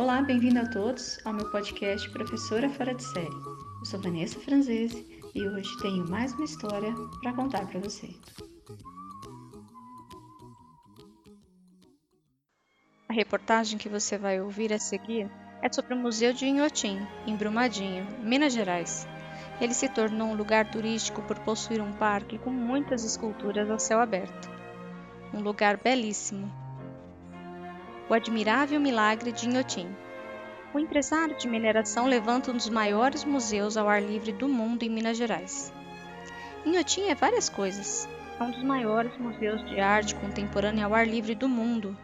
Olá, bem-vindo a todos ao meu podcast Professora Fora de Série. Eu sou Vanessa Franzese e hoje tenho mais uma história para contar para você. A reportagem que você vai ouvir a seguir é sobre o Museu de Inhotim, em Brumadinho, Minas Gerais. Ele se tornou um lugar turístico por possuir um parque com muitas esculturas ao céu aberto. Um lugar belíssimo, o admirável milagre de Inhotim. O empresário de mineração levanta um dos maiores museus ao ar livre do mundo em Minas Gerais. Inhotim é várias coisas. É um dos maiores museus de arte contemporânea ao ar livre do mundo,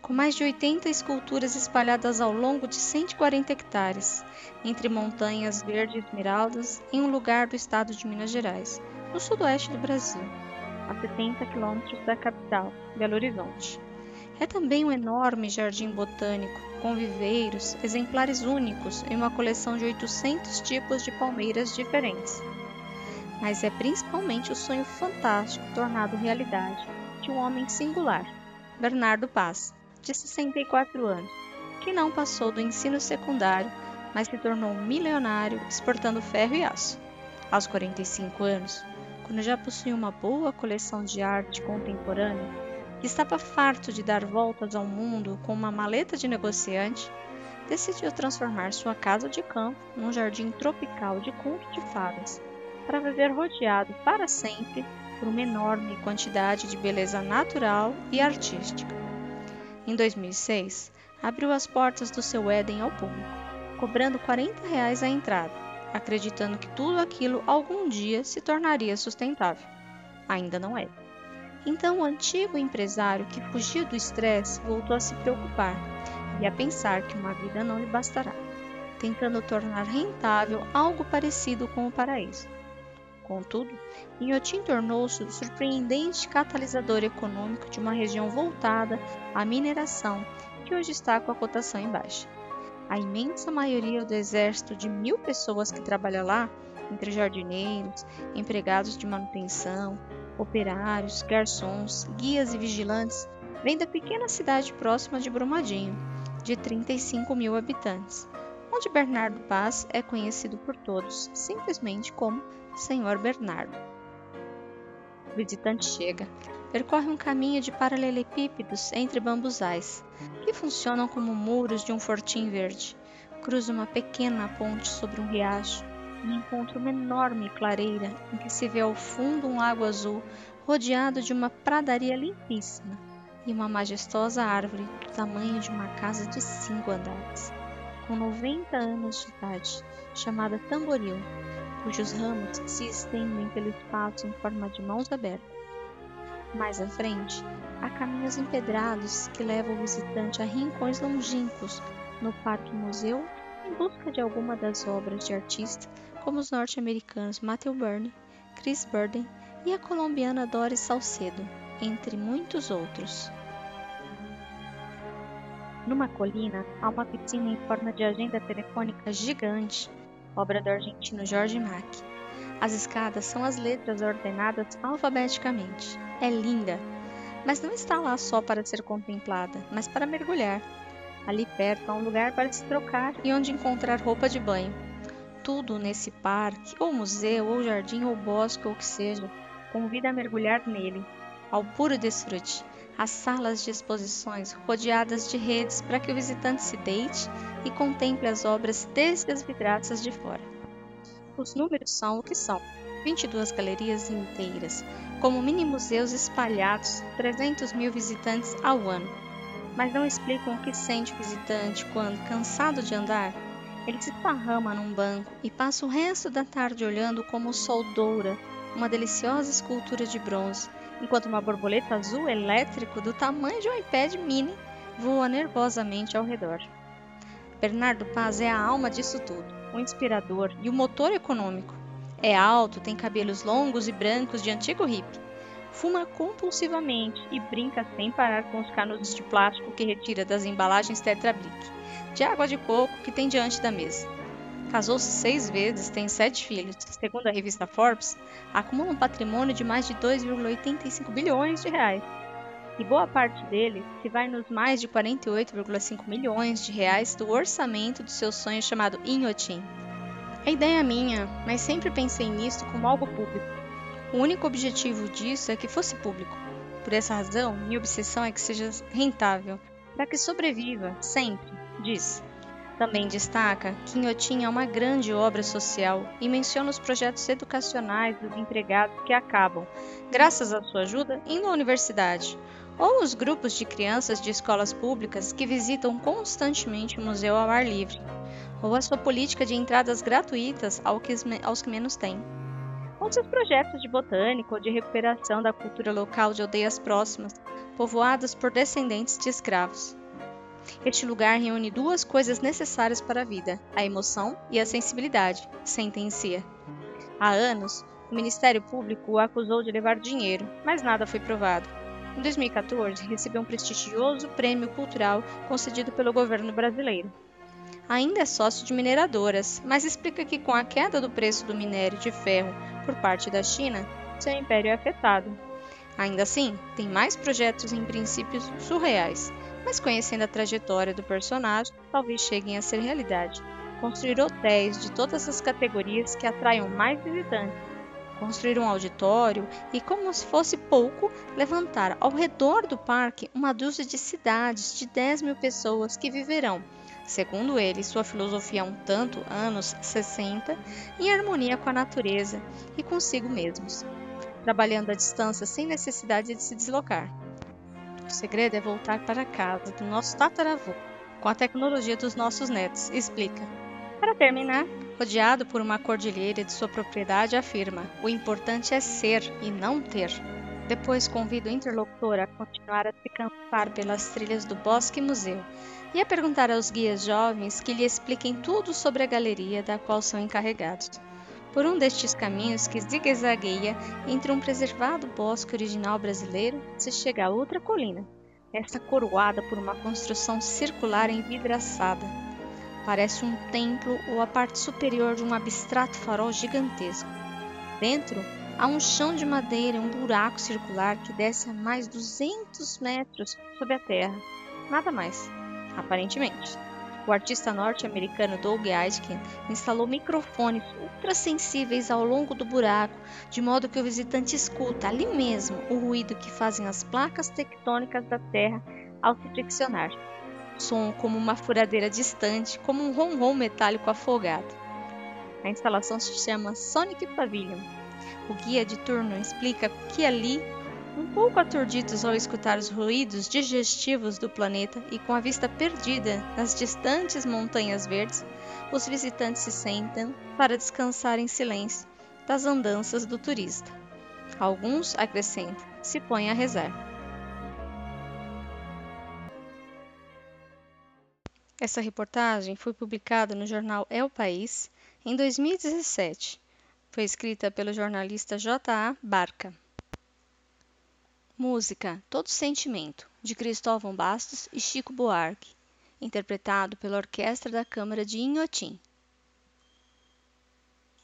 com mais de 80 esculturas espalhadas ao longo de 140 hectares, entre montanhas verde esmeraldas, em um lugar do estado de Minas Gerais, no sudoeste do Brasil, a 70 quilômetros da capital, Belo Horizonte. É também um enorme jardim botânico, com viveiros, exemplares únicos em uma coleção de 800 tipos de palmeiras diferentes. Mas é principalmente o sonho fantástico tornado realidade de um homem singular, Bernardo Paz, de 64 anos, que não passou do ensino secundário, mas se tornou um milionário exportando ferro e aço. Aos 45 anos, quando já possuía uma boa coleção de arte contemporânea, estava farto de dar voltas ao mundo com uma maleta de negociante, decidiu transformar sua casa de campo num jardim tropical de conto de fadas, para viver rodeado para sempre por uma enorme quantidade de beleza natural e artística. Em 2006, abriu as portas do seu Éden ao público, cobrando 40 reais a entrada, acreditando que tudo aquilo algum dia se tornaria sustentável. Ainda não é. Então o antigo empresário que fugia do estresse voltou a se preocupar e a pensar que uma vida não lhe bastará, tentando tornar rentável algo parecido com o paraíso. Contudo, Inhotim tornou-se o surpreendente catalisador econômico de uma região voltada à mineração que hoje está com a cotação em baixa. A imensa maioria do exército de mil pessoas que trabalha lá, entre jardineiros, empregados de manutenção, operários, garçons, guias e vigilantes, vem da pequena cidade próxima de Brumadinho, de 35 mil habitantes, onde Bernardo Paz é conhecido por todos simplesmente como Senhor Bernardo. O visitante chega, percorre um caminho de paralelepípedos entre bambuzais, que funcionam como muros de um fortim verde, cruza uma pequena ponte sobre um riacho, e encontra uma enorme clareira em que se vê ao fundo um lago azul rodeado de uma pradaria limpíssima e uma majestosa árvore do tamanho de uma casa de cinco andares, com 90 anos de idade, chamada tamboril, cujos ramos se estendem pelo espaço em forma de mãos abertas. Mais à frente, há caminhos empedrados que levam o visitante a rincões longínquos no Parque Museu em busca de alguma das obras de artistas como os norte-americanos Matthew Burney, Chris Burden e a colombiana Doris Salcedo, entre muitos outros. Numa colina há uma piscina em forma de agenda telefônica gigante, obra do argentino Jorge Mack. As escadas são as letras ordenadas alfabeticamente. É linda, mas não está lá só para ser contemplada, mas para mergulhar. Ali perto há um lugar para se trocar e onde encontrar roupa de banho tudo nesse parque, ou museu, ou jardim, ou bosque, ou que seja, convida a mergulhar nele, ao puro desfrute. As salas de exposições rodeadas de redes para que o visitante se deite e contemple as obras desde as vidraças de fora. Os números são o que são: 22 galerias inteiras, como mini museus espalhados, 300 mil visitantes ao ano. Mas não explicam o que sente o visitante quando, cansado de andar, ele se esparrama num banco e passa o resto da tarde olhando como o sol doura uma deliciosa escultura de bronze, enquanto uma borboleta azul elétrico do tamanho de um iPad mini voa nervosamente ao redor. Bernardo Paz é a alma disso tudo, o inspirador e o motor econômico. É alto, tem cabelos longos e brancos de antigo hippie. Fuma compulsivamente e brinca sem parar com os canudos de plástico que retira das embalagens Tetra Brick de água de coco que tem diante da mesa. Casou-se seis vezes, tem sete filhos. Segundo a revista Forbes, acumula um patrimônio de mais de 2,85 bilhões de reais. e boa parte dele se vai nos mais de 48,5 milhões de reais do orçamento do seu sonho chamado Inhotim. A ideia é minha, mas sempre pensei nisso como algo público. O único objetivo disso é que fosse público. Por essa razão, minha obsessão é que seja rentável, para que sobreviva, sempre, diz. Também destaca que Inhotim é uma grande obra social e menciona os projetos educacionais dos empregados que acabam, graças à sua ajuda, indo à universidade, ou os grupos de crianças de escolas públicas que visitam constantemente o museu ao ar livre, ou a sua política de entradas gratuitas aos que menos têm, seus projetos de botânica ou de recuperação da cultura local de aldeias próximas, povoadas por descendentes de escravos. Este lugar reúne duas coisas necessárias para a vida: a emoção e a sensibilidade, sentencia. Há anos, o Ministério Público o acusou de levar dinheiro, mas nada foi provado. Em 2014, recebeu um prestigioso prêmio cultural concedido pelo governo brasileiro. Ainda é sócio de mineradoras, mas explica que com a queda do preço do minério de ferro por parte da China, seu império é afetado. Ainda assim, tem mais projetos em princípios surreais, mas conhecendo a trajetória do personagem, talvez cheguem a ser realidade. Construir hotéis de todas as categorias que atraiam mais visitantes. Construir um auditório e, como se fosse pouco, levantar ao redor do parque uma dúzia de cidades de 10 mil pessoas que viverão, segundo ele, sua filosofia há um tanto, anos 60, em harmonia com a natureza e consigo mesmos, trabalhando à distância sem necessidade de se deslocar. O segredo é voltar para casa do nosso tataravô, com a tecnologia dos nossos netos, explica. Para terminar, rodeado por uma cordilheira de sua propriedade, afirma: o importante é ser e não ter. Depois convido o interlocutor a continuar a se cansar pelas trilhas do Bosque Museu e a perguntar aos guias jovens que lhe expliquem tudo sobre a galeria da qual são encarregados por um destes caminhos que zigue-zagueia entre um preservado bosque original brasileiro, se chega a outra colina, esta coroada por uma construção circular envidraçada. Parece um templo ou a parte superior de um abstrato farol gigantesco. Dentro, há um chão de madeira um buraco circular que desce a mais 200 metros sob a terra. Nada mais, aparentemente. O artista norte-americano Doug Aitken instalou microfones ultrassensíveis ao longo do buraco, de modo que o visitante escuta ali mesmo o ruído que fazem as placas tectônicas da Terra ao se friccionar. Som como uma furadeira distante, como um ronron metálico afogado. A instalação se chama Sonic Pavilion. O guia de turno explica que ali um pouco aturdidos ao escutar os ruídos digestivos do planeta e com a vista perdida nas distantes montanhas verdes, os visitantes se sentam para descansar em silêncio das andanças do turista. Alguns, acrescentam, se põem a rezar. Essa reportagem foi publicada no jornal É o País em 2017. Foi escrita pelo jornalista J.A. Barca. Música Todo Sentimento, de Cristóvão Bastos e Chico Buarque, interpretado pela Orquestra da Câmara de Inhotim.